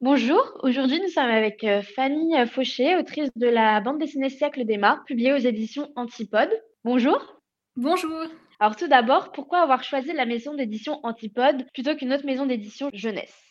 Bonjour, aujourd'hui nous sommes avec euh, Fanny Fauché, autrice de la bande dessinée Siècle des Mars, publiée aux éditions Antipode. Bonjour. Bonjour. Alors tout d'abord, pourquoi avoir choisi la maison d'édition Antipode plutôt qu'une autre maison d'édition jeunesse?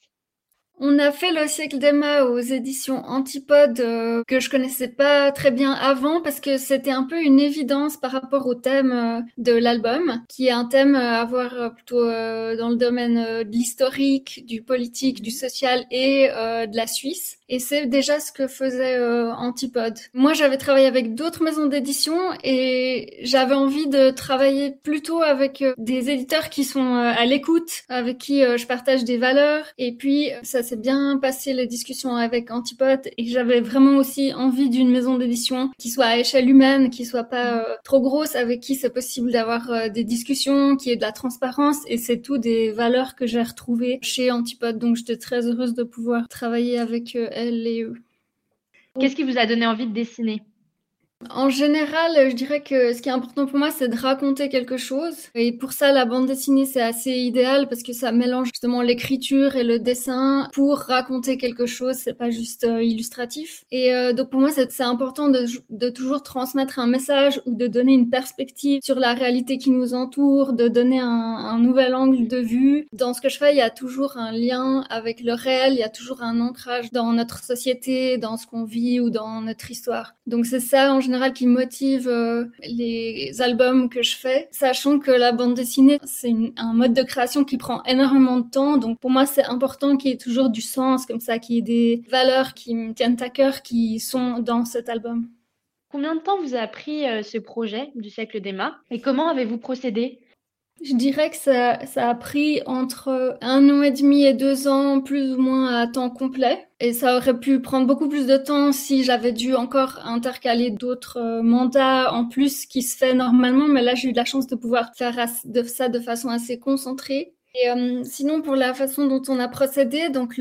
On a fait le siècle d'Emma aux éditions Antipode euh, que je connaissais pas très bien avant parce que c'était un peu une évidence par rapport au thème euh, de l'album, qui est un thème à voir plutôt euh, dans le domaine de l'historique, du politique, du social et de la Suisse. Et c'est déjà ce que faisait Antipode. Moi, j'avais travaillé avec d'autres maisons d'édition et j'avais envie de travailler plutôt avec des éditeurs qui sont à l'écoute, avec qui je partage des valeurs. Et puis, ça s'est bien passé les discussions avec Antipode et j'avais vraiment aussi envie d'une maison d'édition qui soit à échelle humaine, qui soit pas euh, trop grosse, avec qui c'est possible d'avoir euh, des discussions, qui ait de la transparence et c'est tout des valeurs que j'ai retrouvées chez Antipode. Donc j'étais très heureuse de pouvoir travailler avec euh, elle et eux. Qu'est-ce qui vous a donné envie de dessiner? En général, je dirais que ce qui est important pour moi, c'est de raconter quelque chose. Et pour ça, la bande dessinée, c'est assez idéal parce que ça mélange justement l'écriture et le dessin pour raconter quelque chose. C'est pas juste euh, illustratif. Et euh, donc pour moi, c'est important de, toujours transmettre un message ou de donner une perspective sur la réalité qui nous entoure, de donner un, un nouvel angle de vue. Dans ce que je fais, il y a toujours un lien avec le réel. Il y a toujours un ancrage dans notre société, dans ce qu'on vit ou dans notre histoire. Donc c'est ça en général qui motive euh, les albums que je fais, sachant que la bande dessinée, c'est un mode de création qui prend énormément de temps. Donc pour moi, c'est important qu'il y ait toujours du sens, comme ça, qu'il y ait des valeurs qui me tiennent à cœur, qui sont dans cet album. Combien de temps vous a pris euh, ce projet du siècle d'Emma? Et comment avez-vous procédé? Je dirais que ça, ça, a pris entre un an et demi et deux ans, plus ou moins à temps complet. Et ça aurait pu prendre beaucoup plus de temps si j'avais dû encore intercaler d'autres euh, mandats en plus qui se fait normalement. Mais là, j'ai eu la chance de pouvoir faire ça de façon assez concentrée. Et euh, sinon, pour la façon dont on a procédé, donc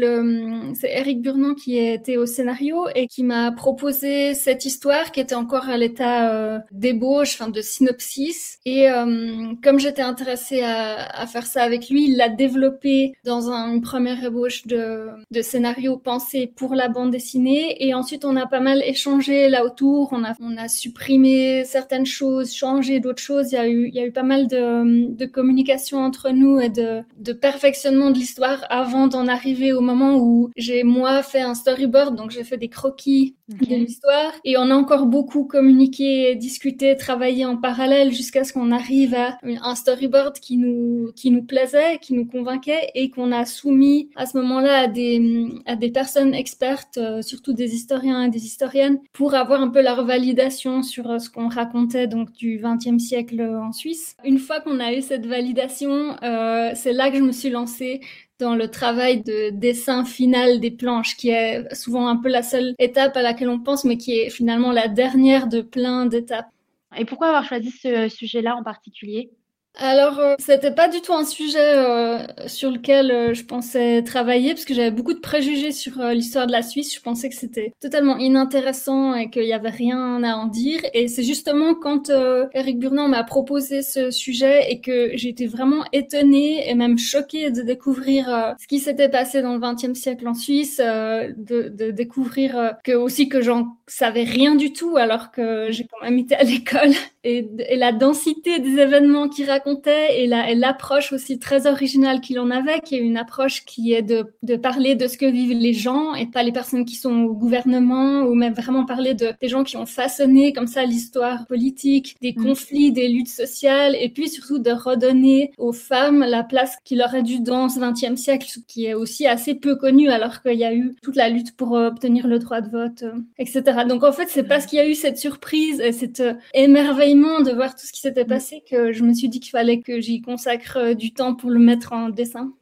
c'est Eric Burnon qui était au scénario et qui m'a proposé cette histoire qui était encore à l'état euh, d'ébauche, enfin de synopsis. Et euh, comme j'étais intéressée à, à, faire ça avec lui, il l'a développé dans un, une première ébauche de, de scénario pensé pour la bande dessinée. Et ensuite, on a pas mal échangé là autour. On a, on a supprimé certaines choses, changé d'autres choses. Il y a eu, il y a eu pas mal de, de communication entre nous et de de perfectionnement de l'histoire avant d'en arriver au moment où j'ai moi fait un storyboard, donc j'ai fait des croquis de l'histoire et on a encore beaucoup communiqué, discuté, travaillé en parallèle jusqu'à ce qu'on arrive à un storyboard qui nous qui nous plaisait, qui nous convainquait et qu'on a soumis à ce moment-là à des à des personnes expertes, euh, surtout des historiens et des historiennes, pour avoir un peu leur validation sur euh, ce qu'on racontait donc du XXe siècle en Suisse. Une fois qu'on a eu cette validation, euh, c'est là que je me suis lancée dans le travail de dessin final des planches, qui est souvent un peu la seule étape à laquelle on pense, mais qui est finalement la dernière de plein d'étapes. Et pourquoi avoir choisi ce sujet-là en particulier? Alors, euh, c'était pas du tout un sujet euh, sur lequel euh, je pensais travailler parce que j'avais beaucoup de préjugés sur l'histoire de la Suisse. Je pensais que c'était totalement inintéressant et qu'il y avait rien à en dire. Et c'est justement quand Eric Burnand m'a proposé ce sujet et que j'étais vraiment étonnée et même choquée de découvrir ce qui s'était passé dans le XXe siècle en Suisse, de, de, découvrir que aussi que j'en savais rien du tout alors que j'ai quand même été à l'école et, et la densité des événements qui racontent et l'approche aussi très originale qu'il en avait, qui est une approche qui est de, de, parler de ce que vivent les gens et pas les personnes qui sont au gouvernement ou même vraiment parler de, des gens qui ont façonné comme ça l'histoire politique, des mm. conflits, des luttes sociales et puis surtout de redonner aux femmes la place qu'il aurait dû dans ce XXe siècle, qui est aussi assez peu connu alors qu'il y a eu toute la lutte pour obtenir le droit de vote, euh, etc. Donc en fait, c'est parce qu'il y a eu cette surprise et cet euh, émerveillement de voir tout ce qui s'était mm. passé que je me suis dit qu'il fallait que j'y consacre euh, du temps pour le mettre en dessin.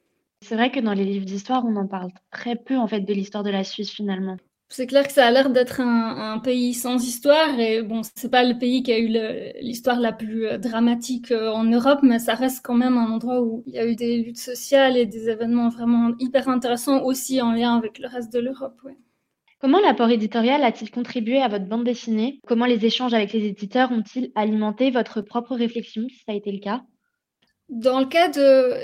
C'est vrai que dans les livres d'histoire, on en parle très peu en fait de l'histoire de la Suisse finalement. C'est clair que ça a l'air d'être un, pays sans histoire et bon, c'est pas le pays qui a eu l'histoire la plus euh, dramatique euh, en Europe, mais ça reste quand même un endroit où il y a eu des luttes sociales et des événements vraiment hyper intéressants aussi en lien avec le reste de l'Europe. Comment l'apport éditorial a-t-il contribué à votre bande dessinée? Comment les échanges avec les éditeurs ont-ils alimenté votre propre réflexion, si ça a été le cas? Dans le cas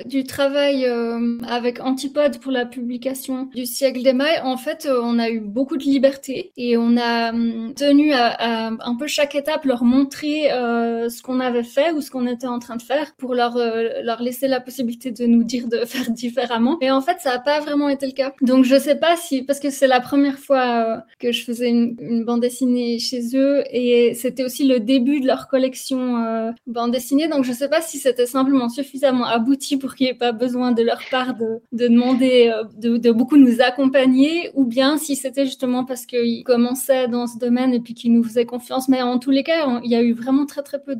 du travail euh, avec Antipode pour la publication du siècle des mailles, en fait, euh, on a eu beaucoup de liberté et on a hum, tenu à, un peu chaque étape leur montrer euh, ce qu'on avait fait ou ce qu'on était en train de faire pour leur leur laisser la possibilité de nous dire de faire différemment. Et en fait, ça n'a pas vraiment été le cas. Donc, je sais pas si parce que c'est la première fois que je faisais une, une, bande dessinée chez eux et c'était aussi le début de leur collection bande dessinée. Donc, je sais pas si c'était simplement suffisamment abouti pour qu'il n'y ait pas besoin de leur part de, demander euh, de, beaucoup nous accompagner, ou bien si c'était justement parce qu'ils commençaient dans ce domaine et puis qu'ils nous faisaient confiance. Mais en tous les cas, il y a eu vraiment très très peu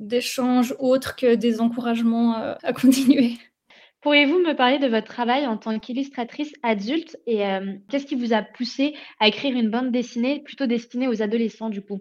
d'échanges autres que des encouragements euh, à continuer. Pourriez-vous me parler de votre travail en tant qu'illustratrice adulte et euh, qu'est-ce qui vous a poussé à écrire une bande dessinée plutôt destinée aux adolescents du coup?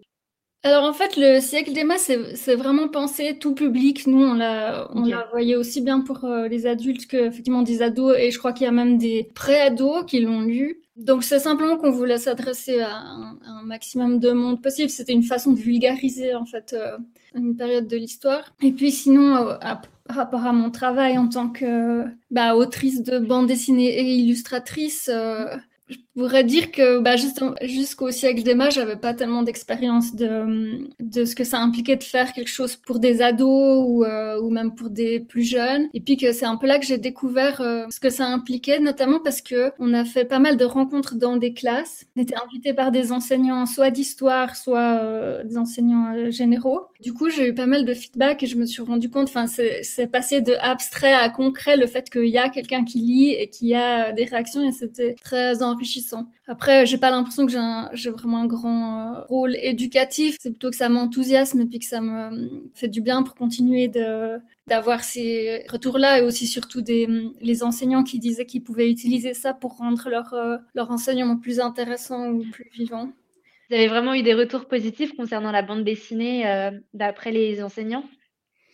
Alors en fait, le siècle des masses, c'est vraiment pensé tout public. Nous, on l'a, voyé aussi bien pour euh, les adultes que effectivement des ados, et je crois qu'il y a même des pré-ados qui l'ont lu. Donc c'est simplement qu'on voulait s'adresser à un, maximum de monde possible. C'était une façon de vulgariser en fait euh, une période de l'histoire. Et puis sinon, euh, par rapport à mon travail en tant que bah, autrice de bande dessinée et illustratrice je pourrais dire que bah, jusqu'au siècle des mages, j'avais pas tellement d'expérience de, ce que ça impliquait de faire quelque chose pour des ados ou, euh, ou même pour des plus jeunes. Et puis que c'est un peu là que j'ai découvert euh, ce que ça impliquait, notamment parce que on a fait pas mal de rencontres dans des classes. On était invités par des enseignants soit d'histoire, soit euh, des enseignants généraux. Du coup, j'ai eu pas mal de feedback et je me suis rendu compte, enfin, c'est passé de abstrait à concret le fait qu'il y a quelqu'un qui lit et qu'il y a des réactions et c'était très enrichissant. Après, j'ai pas l'impression que j'ai vraiment un grand euh, rôle éducatif. C'est plutôt que ça m'enthousiasme et puis que ça me fait du bien pour continuer d'avoir ces retours-là et aussi surtout des les enseignants qui disaient qu'ils pouvaient utiliser ça pour rendre leur euh, enseignement plus intéressant ou plus vivant. Vous avez vraiment eu des retours positifs concernant la bande dessinée euh, d'après les enseignants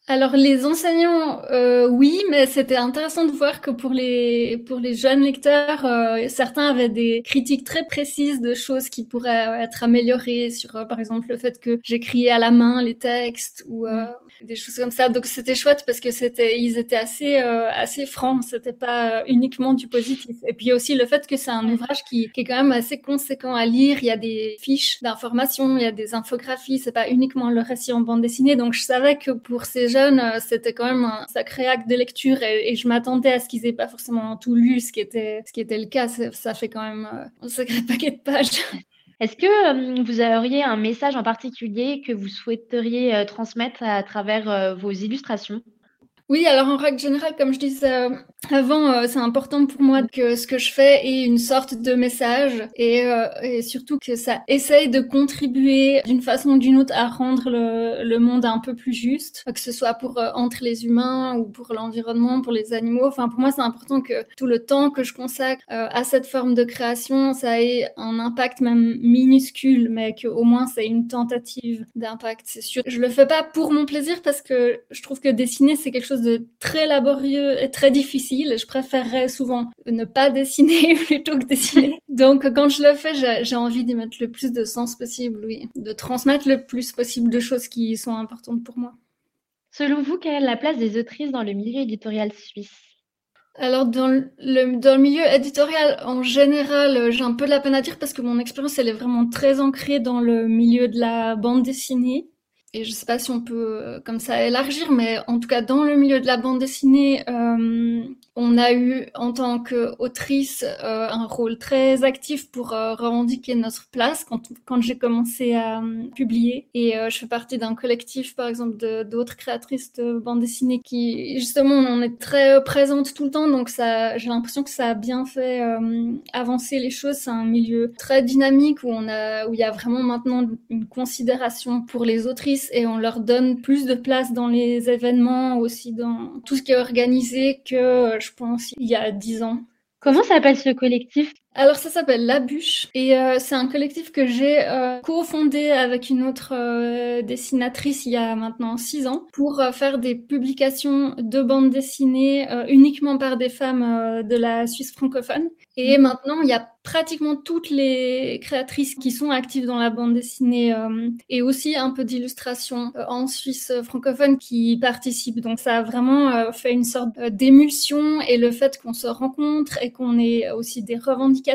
alors les enseignants, euh, oui, mais c'était intéressant de voir que pour les pour les jeunes lecteurs, euh, certains avaient des critiques très précises de choses qui pourraient être améliorées sur, euh, par exemple, le fait que j'écriais à la main les textes ou euh, des choses comme ça. Donc c'était chouette parce que c'était ils étaient assez assez francs, c'était pas uniquement du positif. Et puis aussi le fait que c'est un ouvrage qui, qui est quand même assez conséquent à lire. Il y a des fiches d'informations, il y a des infographies. C'est pas uniquement le récit en bande dessinée. Donc je savais que pour ces euh, c'était quand même un sacré acte de lecture et, je m'attendais à ce qu'ils aient pas forcément tout lu, ce qui était, ce qui était le cas. Ça fait quand même euh, un sacré paquet de pages. Est-ce que euh, vous auriez un message en particulier que vous souhaiteriez transmettre à travers vos illustrations? Oui, alors en règle générale, comme je disais euh, avant, euh, c'est important pour moi que ce que je fais ait une sorte de message et, euh, et surtout que ça essaye de contribuer d'une façon ou d'une autre à rendre le, le, monde un peu plus juste, que ce soit pour entre les humains ou pour l'environnement, pour les animaux. Enfin, pour moi, c'est important que tout le temps que je consacre à cette forme de création, ça ait un impact même minuscule, mais qu'au moins c'est une tentative d'impact. C'est sûr. Je le fais pas pour mon plaisir parce que je trouve que dessiner c'est quelque chose de très laborieux et très difficile. Je préférerais souvent ne pas dessiner plutôt que dessiner. Donc, quand je le fais, j'ai envie d'y mettre le plus de sens possible, oui. De transmettre le plus possible de choses qui sont importantes pour moi. Selon vous, quelle est la place des autrices dans le milieu éditorial suisse? Alors dans le, dans le milieu éditorial en général, j'ai un peu de la peine à dire parce que mon expérience elle est vraiment très ancrée dans le milieu de la bande dessinée et je sais pas si on peut euh, comme ça élargir, mais en tout cas dans le milieu de la bande dessinée, euh, on a eu en tant qu'autrice euh, un rôle très actif pour euh, revendiquer notre place quand, j'ai commencé à publier. Et je fais partie d'un collectif, par exemple, d'autres créatrices de bande dessinée qui, justement, on est très présente tout le temps. Donc j'ai l'impression que ça a bien fait avancer les choses. C'est un milieu très dynamique où on a, où il y a vraiment maintenant une considération pour les autrices et on leur donne plus de place dans les événements, aussi dans tout ce qui est organisé que je pense, il y a dix ans. Comment s'appelle ce collectif? Alors ça s'appelle La Bûche et euh, c'est un collectif que j'ai euh, cofondé avec une autre euh, dessinatrice il y a maintenant six ans pour euh, faire des publications de bandes dessinées uniquement par des femmes de la Suisse francophone. Et mmh. maintenant il y a pratiquement toutes les créatrices qui sont actives dans la bande dessinée et aussi un peu d'illustration en Suisse francophone qui participent. Donc ça a vraiment fait une sorte d'émulsion et le fait qu'on se rencontre et qu'on ait aussi des revendications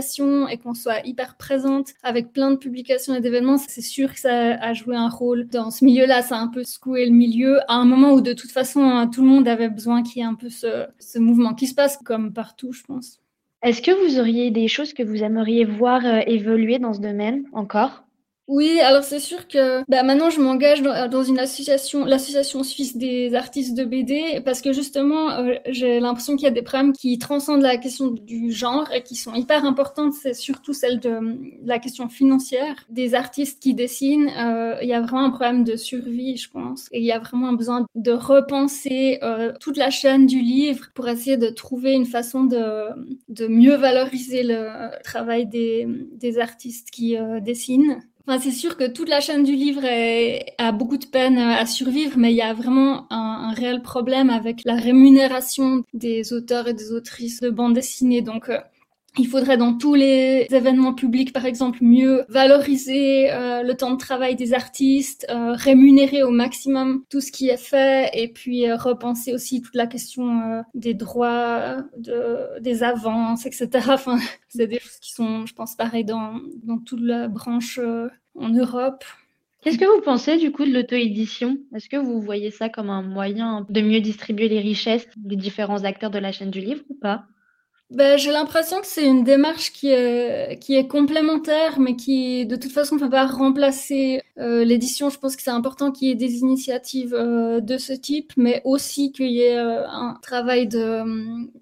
et qu'on soit hyper présente avec plein de publications et d'événements, c'est sûr que ça a joué un rôle dans ce milieu-là. Ça a un peu secoué le milieu à un moment où de toute façon tout le monde avait besoin qu'il y ait un peu ce, ce mouvement qui se passe comme partout, je pense. Est-ce que vous auriez des choses que vous aimeriez voir euh, évoluer dans ce domaine encore? Oui, alors c'est sûr que bah, maintenant je m'engage dans, une association, l'association suisse des artistes de BD, parce que justement euh, j'ai l'impression qu'il y a des problèmes qui transcendent la question du genre et qui sont hyper importantes. C'est surtout celle de, la question financière des artistes qui dessinent. Euh, il y a vraiment un problème de survie, je pense, et il y a vraiment un besoin de repenser euh, toute la chaîne du livre pour essayer de trouver une façon de, mieux valoriser le travail des artistes qui dessinent c'est sûr que toute la chaîne du livre a beaucoup de peine à survivre, mais il y a vraiment un, réel problème avec la rémunération des auteurs et des autrices de bande dessinée. Donc, euh, il faudrait dans tous les événements publics, par exemple, mieux valoriser euh, le temps de travail des artistes, euh, rémunérer au maximum tout ce qui est fait, et puis euh, repenser aussi toute la question des droits, de, des avances, etc. Enfin, c'est des choses qui sont, je pense, pareil dans, dans toute la branche en Europe. Qu'est-ce que vous pensez du coup de l'auto-édition? Est-ce que vous voyez ça comme un moyen de mieux distribuer les richesses des différents acteurs de la chaîne du livre ou pas? Ben, j'ai l'impression que c'est une démarche qui est, qui est complémentaire, mais qui de toute façon ne peut pas remplacer euh, l'édition. Je pense que c'est important qu'il y ait des initiatives euh, de ce type, mais aussi qu'il y ait euh, un travail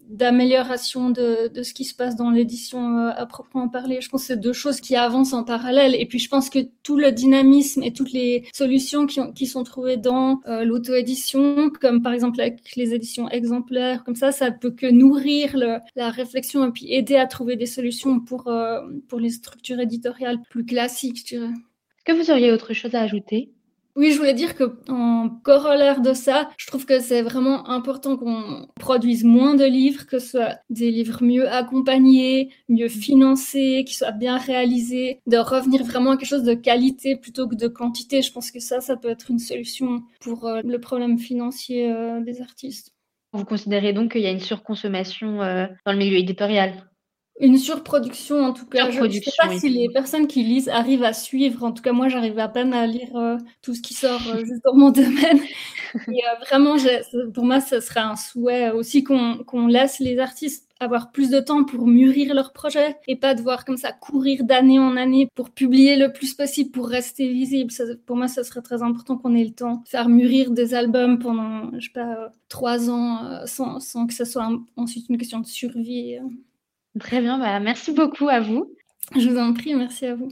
d'amélioration de, de ce qui se passe dans l'édition à proprement parler. Je pense que c'est deux choses qui avancent en parallèle. Et puis je pense que tout le dynamisme et toutes les solutions qui, qui sont trouvées dans l'auto-édition, comme par exemple avec les éditions exemplaires, comme ça, ça peut que nourrir le, la réflexion et puis aider à trouver des solutions pour, euh, pour les structures éditoriales plus classiques, je dirais. Est-ce que vous auriez autre chose à ajouter? Oui, je voulais dire que en corollaire de ça, je trouve que c'est vraiment important qu'on produise moins de livres, que ce soit des livres mieux accompagnés, mieux financés, qui soient bien réalisés, de revenir vraiment à quelque chose de qualité plutôt que de quantité. Je pense que ça, ça peut être une solution pour euh, le problème financier euh, des artistes. Vous considérez donc qu'il y a une surconsommation euh, dans le milieu éditorial? Une surproduction en tout cas. Je ne sais pas si les personnes qui lisent arrivent à suivre. En tout cas, moi, j'arrive à peine à lire euh, tout ce qui sort euh, juste dans mon domaine. Et euh, vraiment, pour moi, ce serait un souhait aussi qu'on laisse les artistes avoir plus de temps pour mûrir leur projet et pas devoir comme ça courir d'année en année pour publier le plus possible pour rester visible. pour moi, ce serait très important qu'on ait le temps de faire mûrir des albums pendant, je sais pas, trois ans sans, sans que ce soit ensuite une question de survie. Très bien, bah, merci beaucoup à vous. Je vous en prie, merci à vous.